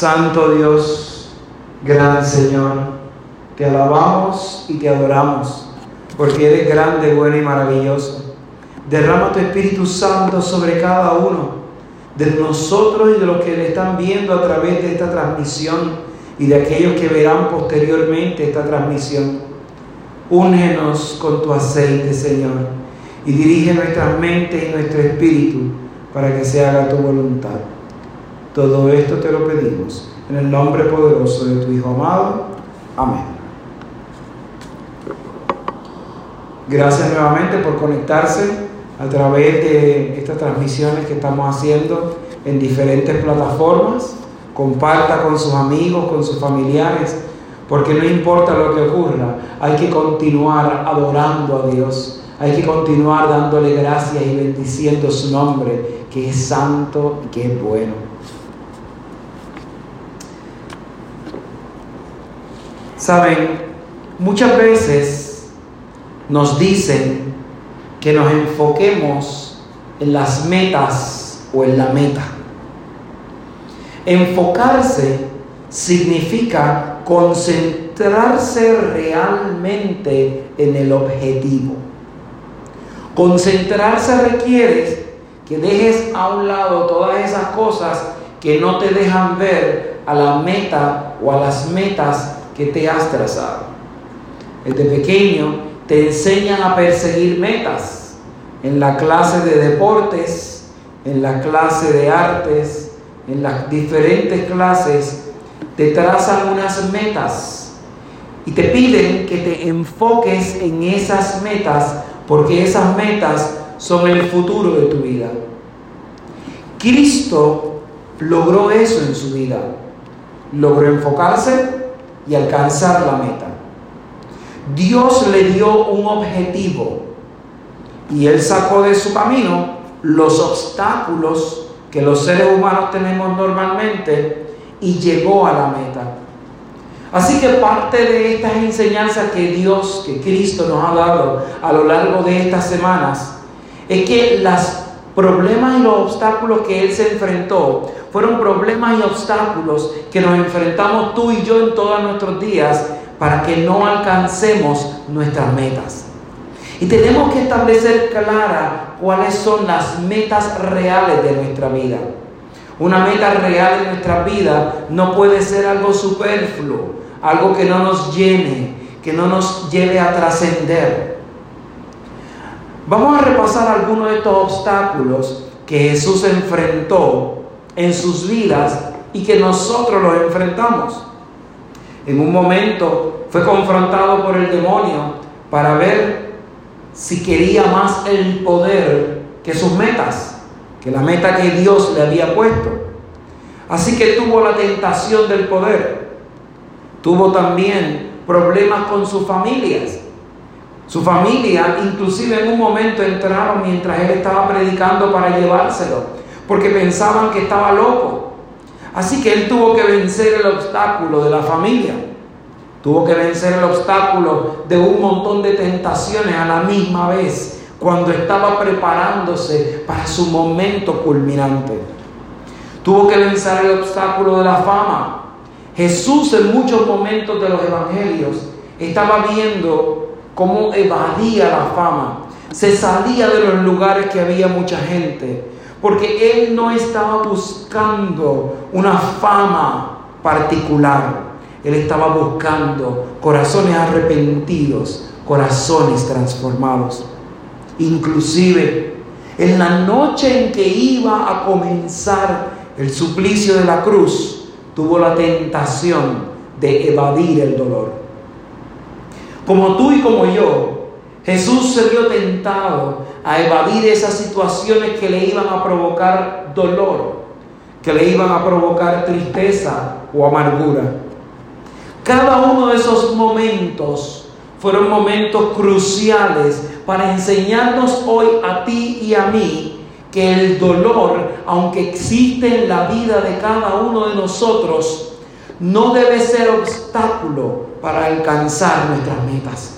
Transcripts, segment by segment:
Santo Dios, gran Señor, te alabamos y te adoramos, porque eres grande, bueno y maravilloso. Derrama tu Espíritu Santo sobre cada uno de nosotros y de los que le están viendo a través de esta transmisión y de aquellos que verán posteriormente esta transmisión. Úngenos con tu aceite, Señor, y dirige nuestras mentes y nuestro espíritu para que se haga tu voluntad. Todo esto te lo pedimos en el nombre poderoso de tu Hijo amado. Amén. Gracias nuevamente por conectarse a través de estas transmisiones que estamos haciendo en diferentes plataformas. Comparta con sus amigos, con sus familiares, porque no importa lo que ocurra, hay que continuar adorando a Dios, hay que continuar dándole gracias y bendiciendo su nombre, que es santo y que es bueno. Saben, muchas veces nos dicen que nos enfoquemos en las metas o en la meta. Enfocarse significa concentrarse realmente en el objetivo. Concentrarse requiere que dejes a un lado todas esas cosas que no te dejan ver a la meta o a las metas que te has trazado. Desde pequeño te enseñan a perseguir metas en la clase de deportes, en la clase de artes, en las diferentes clases, te trazan unas metas y te piden que te enfoques en esas metas porque esas metas son el futuro de tu vida. Cristo logró eso en su vida. Logró enfocarse y alcanzar la meta. Dios le dio un objetivo y él sacó de su camino los obstáculos que los seres humanos tenemos normalmente y llegó a la meta. Así que parte de estas enseñanzas que Dios, que Cristo nos ha dado a lo largo de estas semanas, es que los problemas y los obstáculos que Él se enfrentó fueron problemas y obstáculos que nos enfrentamos tú y yo en todos nuestros días para que no alcancemos nuestras metas. Y tenemos que establecer clara cuáles son las metas reales de nuestra vida. Una meta real de nuestra vida no puede ser algo superfluo, algo que no nos llene, que no nos lleve a trascender. Vamos a repasar algunos de estos obstáculos que Jesús enfrentó en sus vidas y que nosotros los enfrentamos. En un momento fue confrontado por el demonio para ver si quería más el poder que sus metas, que la meta que Dios le había puesto. Así que tuvo la tentación del poder. Tuvo también problemas con sus familias. Su familia inclusive en un momento entraron mientras él estaba predicando para llevárselo porque pensaban que estaba loco. Así que él tuvo que vencer el obstáculo de la familia. Tuvo que vencer el obstáculo de un montón de tentaciones a la misma vez cuando estaba preparándose para su momento culminante. Tuvo que vencer el obstáculo de la fama. Jesús en muchos momentos de los evangelios estaba viendo cómo evadía la fama. Se salía de los lugares que había mucha gente porque él no estaba buscando una fama particular, él estaba buscando corazones arrepentidos, corazones transformados. Inclusive en la noche en que iba a comenzar el suplicio de la cruz, tuvo la tentación de evadir el dolor. Como tú y como yo, Jesús se vio tentado a evadir esas situaciones que le iban a provocar dolor, que le iban a provocar tristeza o amargura. Cada uno de esos momentos fueron momentos cruciales para enseñarnos hoy a ti y a mí que el dolor, aunque existe en la vida de cada uno de nosotros, no debe ser obstáculo para alcanzar nuestras metas.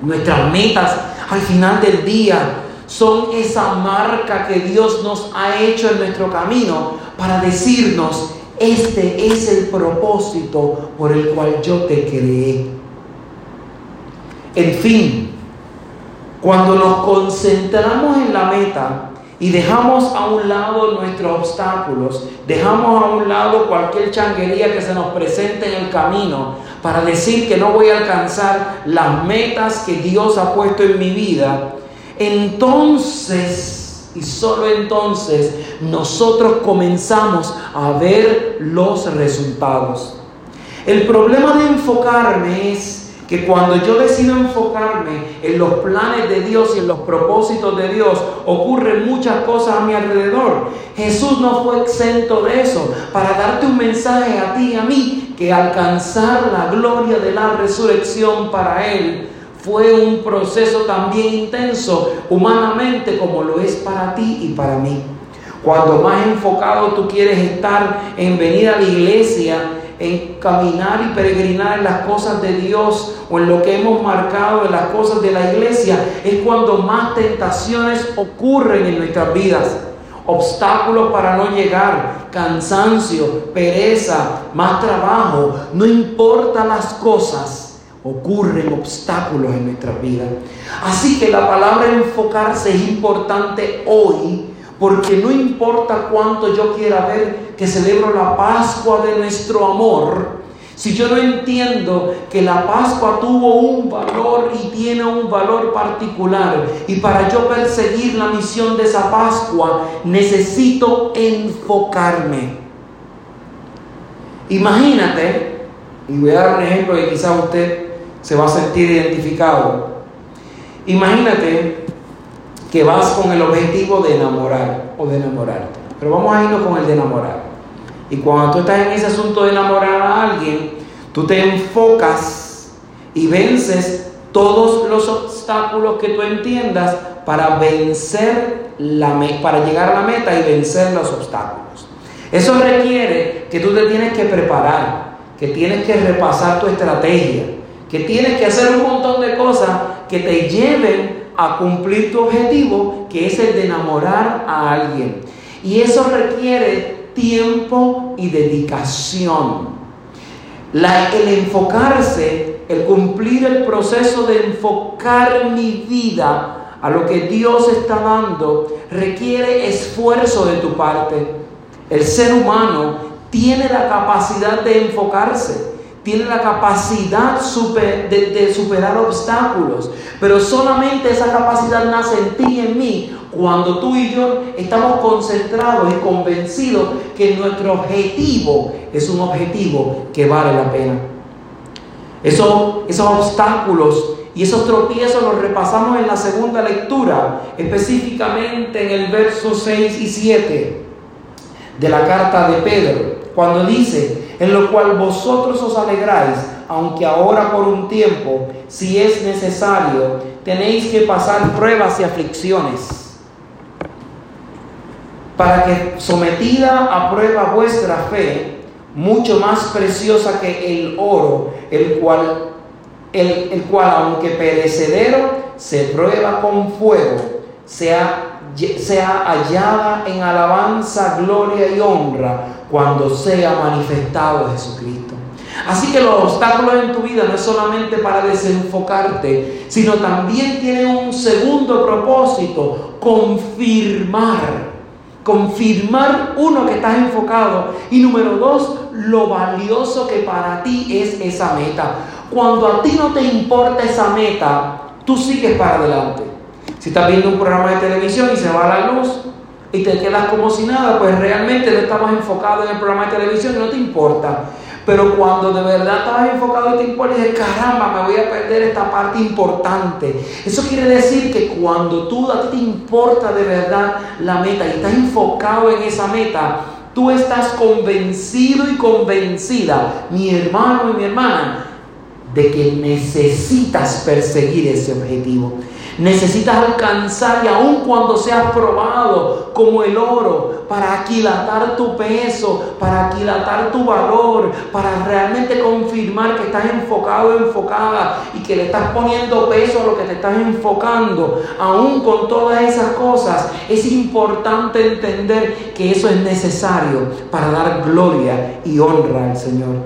Nuestras metas al final del día son esa marca que Dios nos ha hecho en nuestro camino para decirnos, este es el propósito por el cual yo te creé. En fin, cuando nos concentramos en la meta y dejamos a un lado nuestros obstáculos, dejamos a un lado cualquier changuería que se nos presente en el camino para decir que no voy a alcanzar las metas que Dios ha puesto en mi vida, entonces y solo entonces nosotros comenzamos a ver los resultados. El problema de enfocarme es que cuando yo decido enfocarme en los planes de Dios y en los propósitos de Dios, ocurren muchas cosas a mi alrededor. Jesús no fue exento de eso para darte un mensaje a ti y a mí que alcanzar la gloria de la resurrección para Él fue un proceso también intenso humanamente como lo es para ti y para mí. Cuando más enfocado tú quieres estar en venir a la iglesia, en caminar y peregrinar en las cosas de Dios o en lo que hemos marcado en las cosas de la iglesia, es cuando más tentaciones ocurren en nuestras vidas. Obstáculos para no llegar, cansancio, pereza, más trabajo, no importa las cosas ocurren obstáculos en nuestra vida. Así que la palabra enfocarse es importante hoy porque no importa cuánto yo quiera ver que celebro la Pascua de nuestro amor, si yo no entiendo que la Pascua tuvo un valor y tiene un valor particular, y para yo perseguir la misión de esa Pascua, necesito enfocarme. Imagínate, y voy a dar un ejemplo que quizás usted se va a sentir identificado. Imagínate que vas con el objetivo de enamorar o de enamorarte. Pero vamos a irnos con el de enamorar. Y cuando tú estás en ese asunto de enamorar a alguien, tú te enfocas y vences todos los obstáculos que tú entiendas para vencer la para llegar a la meta y vencer los obstáculos. Eso requiere que tú te tienes que preparar, que tienes que repasar tu estrategia, que tienes que hacer un montón de cosas que te lleven a cumplir tu objetivo, que es el de enamorar a alguien. Y eso requiere tiempo y dedicación. el enfocarse, el cumplir el proceso de enfocar mi vida a lo que Dios está dando, requiere esfuerzo de tu parte. El ser humano tiene la capacidad de enfocarse tiene la capacidad de, superar obstáculos, pero solamente esa capacidad nace en ti y en mí cuando tú y yo estamos concentrados y convencidos que nuestro objetivo es un objetivo que vale la pena. Eso, esos obstáculos y esos tropiezos los repasamos en la segunda lectura, específicamente en el verso 6 y 7 de la carta de Pedro, cuando dice, en lo cual vosotros os alegráis, aunque ahora por un tiempo, si es necesario, tenéis que pasar pruebas y aflicciones, para que sometida a prueba vuestra fe, mucho más preciosa que el oro, el cual, el, el cual aunque perecedero, se prueba con fuego, sea, sea hallada en alabanza, gloria y honra cuando sea manifestado Jesucristo. Así que los obstáculos en tu vida no es solamente para desenfocarte, sino también tienen un segundo propósito, confirmar. Confirmar, uno, que estás enfocado y número dos, lo valioso que para ti es esa meta. Cuando a ti no te importa esa meta, tú sigues para adelante. Si estás viendo un programa de televisión y se va la luz, y te quedas como si nada, pues realmente no estabas enfocado en el programa de televisión y no te importa. Pero cuando de verdad estabas enfocado y te importa, dices, caramba, me voy a perder esta parte importante. Eso quiere decir que cuando tú a ti te importa de verdad la meta y estás enfocado en esa meta, tú estás convencido y convencida, mi hermano y mi hermana, de que necesitas perseguir ese objetivo. Necesitas alcanzar y aun cuando seas probado como el oro, para aquilatar tu peso, para aquilatar tu valor, para realmente confirmar que estás enfocado, enfocada y que le estás poniendo peso a lo que te estás enfocando, aún con todas esas cosas, es importante entender que eso es necesario para dar gloria y honra al Señor.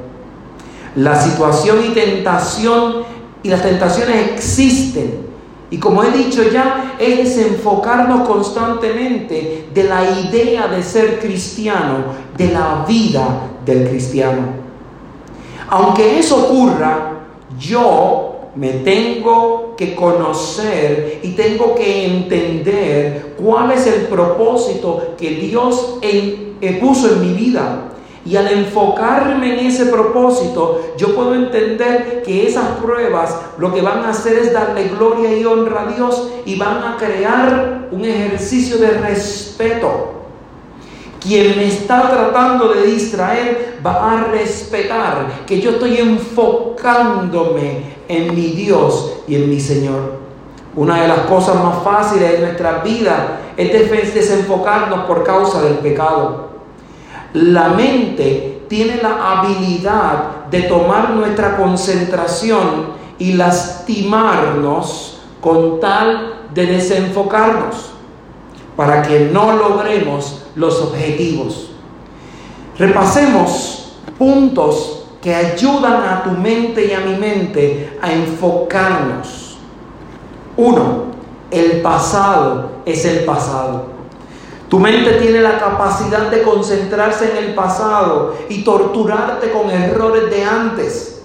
La situación y tentación y las tentaciones existen y como he dicho ya, es desenfocarnos constantemente de la idea de ser cristiano, de la vida del cristiano. Aunque eso ocurra, yo me tengo que conocer y tengo que entender cuál es el propósito que Dios eh, puso en mi vida. Y al enfocarme en ese propósito, yo puedo entender que esas pruebas lo que van a hacer es darle gloria y honra a Dios y van a crear un ejercicio de respeto. Quien me está tratando de distraer va a respetar que yo estoy enfocándome en mi Dios y en mi Señor. Una de las cosas más fáciles de nuestra vida es desenfocarnos por causa del pecado. La mente tiene la habilidad de tomar nuestra concentración y lastimarnos con tal de desenfocarnos para que no logremos los objetivos. Repasemos puntos que ayudan a tu mente y a mi mente a enfocarnos. Uno, el pasado es el pasado. Tu mente tiene la capacidad de concentrarse en el pasado y torturarte con errores de antes.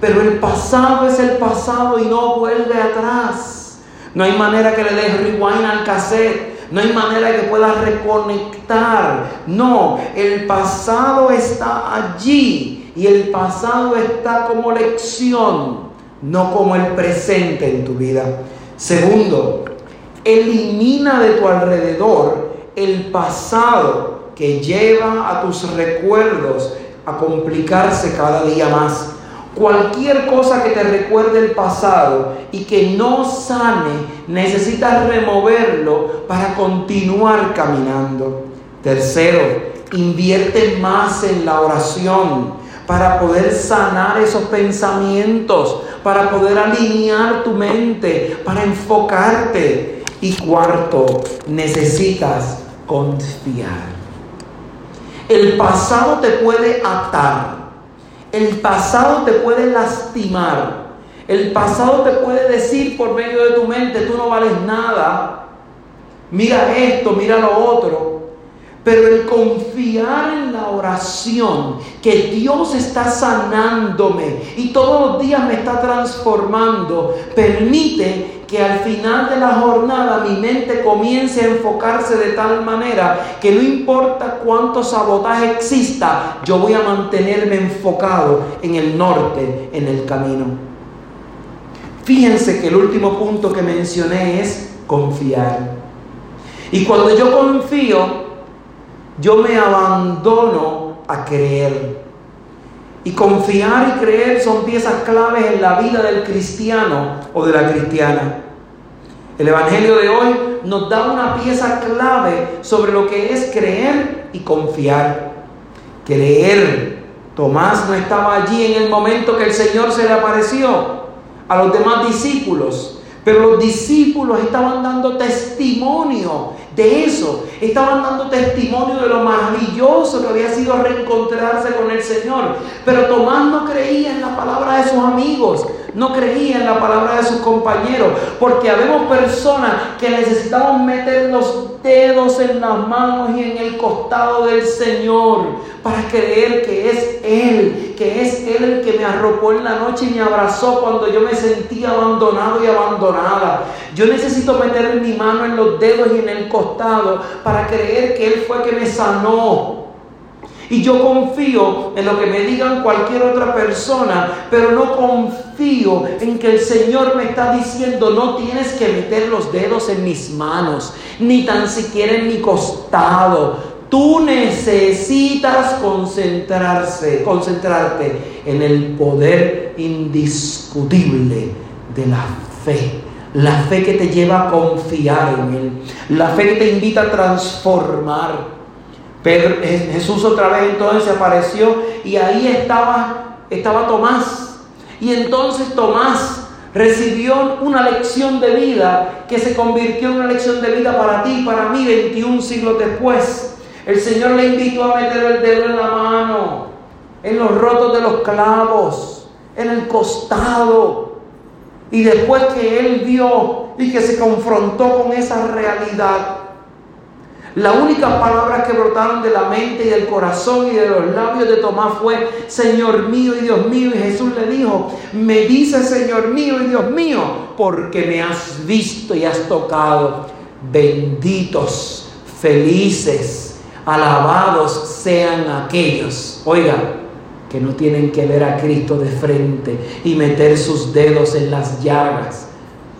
Pero el pasado es el pasado y no vuelve atrás. No hay manera que le des rewind al cassette. No hay manera que puedas reconectar. No, el pasado está allí y el pasado está como lección, no como el presente en tu vida. Segundo, elimina de tu alrededor el pasado que lleva a tus recuerdos a complicarse cada día más. Cualquier cosa que te recuerde el pasado y que no sane, necesitas removerlo para continuar caminando. Tercero, invierte más en la oración para poder sanar esos pensamientos, para poder alinear tu mente, para enfocarte. Y cuarto, necesitas confiar. El pasado te puede atar. El pasado te puede lastimar. El pasado te puede decir por medio de tu mente, tú no vales nada. Mira esto, mira lo otro. Pero el confiar en la oración, que Dios está sanándome y todos los días me está transformando, permite que al final de la jornada mi mente comience a enfocarse de tal manera que no importa cuánto sabotaje exista, yo voy a mantenerme enfocado en el norte, en el camino. Fíjense que el último punto que mencioné es confiar. Y cuando yo confío, yo me abandono a creer. Y confiar y creer son piezas claves en la vida del cristiano o de la cristiana. El Evangelio de hoy nos da una pieza clave sobre lo que es creer y confiar. Creer. Tomás no estaba allí en el momento que el Señor se le apareció a los demás discípulos, pero los discípulos estaban dando testimonio de eso. Estaban dando testimonio de lo maravilloso que había sido reencontrarse con el Señor. Pero Tomás no creía en la palabra de sus amigos, no creía en la palabra de sus compañeros, porque habemos personas que necesitamos meter los dedos en las manos y en el costado del Señor para creer que es Él, que es Él el que me arropó en la noche y me abrazó cuando yo me sentía abandonado y abandonada. Yo necesito meter mi mano en los dedos y en el costado para creer que Él fue que me sanó. Y yo confío en lo que me digan cualquier otra persona, pero no confío en que el Señor me está diciendo, no tienes que meter los dedos en mis manos, ni tan siquiera en mi costado Tú necesitas concentrarse, concentrarte en el poder indiscutible de la fe. La fe que te lleva a confiar en Él. La fe que te invita a transformar. Pedro, Jesús otra vez entonces apareció y ahí estaba, estaba Tomás. Y entonces Tomás recibió una lección de vida que se convirtió en una lección de vida para ti y para mí 21 siglos después. El Señor le invitó a meter el dedo en la mano, en los rotos de los clavos, en el costado. Y después que él vio y que se confrontó con esa realidad, la única palabra que brotaron de la mente y del corazón y de los labios de Tomás fue, Señor mío y Dios mío. Y Jesús le dijo, me dice Señor mío y Dios mío, porque me has visto y has tocado. Benditos, felices Alabados sean aquellos, oiga, que no tienen que ver a Cristo de frente y meter sus dedos en las llagas,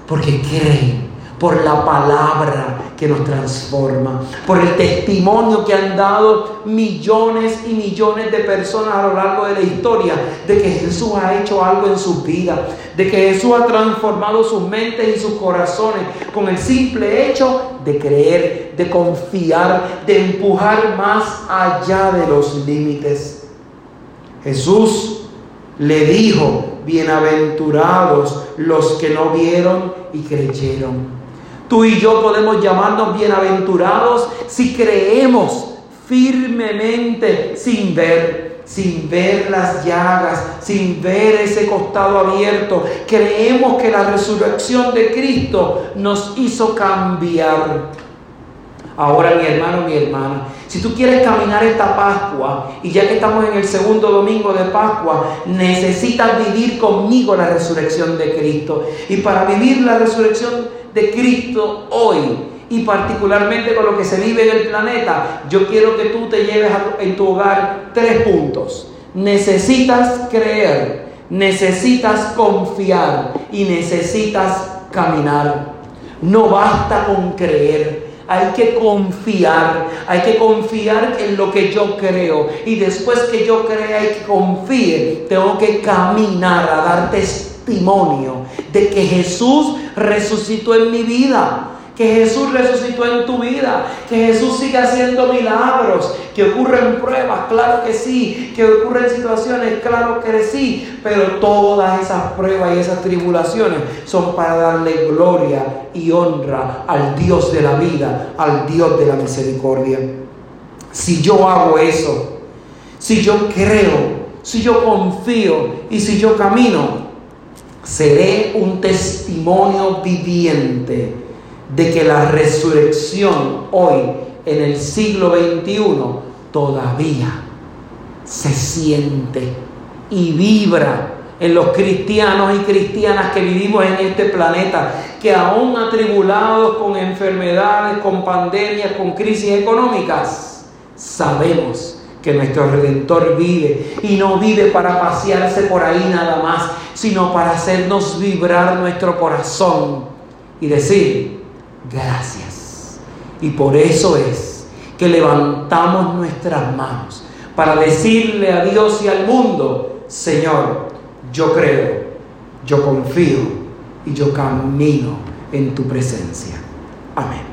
porque creen por la palabra que nos transforma, por el testimonio que han dado millones y millones de personas a lo largo de la historia de que Jesús ha hecho algo en su vida, de que Jesús ha transformado sus mentes y sus corazones con el simple hecho de creer, de confiar, de empujar más allá de los límites. Jesús le dijo, bienaventurados los que no vieron y creyeron. Tú y yo podemos llamarnos bienaventurados si creemos firmemente sin ver, sin ver las llagas, sin ver ese costado abierto. Creemos que la resurrección de Cristo nos hizo cambiar. Ahora mi hermano, mi hermana, si tú quieres caminar esta Pascua, y ya que estamos en el segundo domingo de Pascua, necesitas vivir conmigo la resurrección de Cristo. Y para vivir la resurrección de Cristo hoy y particularmente con lo que se vive en el planeta, yo quiero que tú te lleves en tu hogar tres puntos. Necesitas creer, necesitas confiar y necesitas caminar. No basta con creer, hay que confiar, hay que confiar en lo que yo creo. Y después que yo crea y que confíe, tengo que caminar a dar testimonio de que Jesús resucitó en mi vida, que Jesús resucitó en tu vida, que Jesús sigue haciendo milagros, que ocurren pruebas, claro que sí, que ocurren situaciones, claro que sí, pero todas esas pruebas y esas tribulaciones son para darle gloria y honra al Dios de la vida, al Dios de la misericordia. Si yo hago eso, si yo creo, si yo confío y si yo camino, seré un testimonio viviente de que la resurrección hoy en el siglo XXI todavía se siente y vibra en los cristianos y cristianas que vivimos en este planeta, que aún atribulados con enfermedades, con pandemias, con crisis económicas, sabemos que nuestro Redentor vive y no vive para pasearse por ahí nada más, sino para hacernos vibrar nuestro corazón y decir gracias. Y por eso es que levantamos nuestras manos para decirle a Dios y al mundo, Señor, yo creo, yo confío y yo camino en tu presencia. Amén.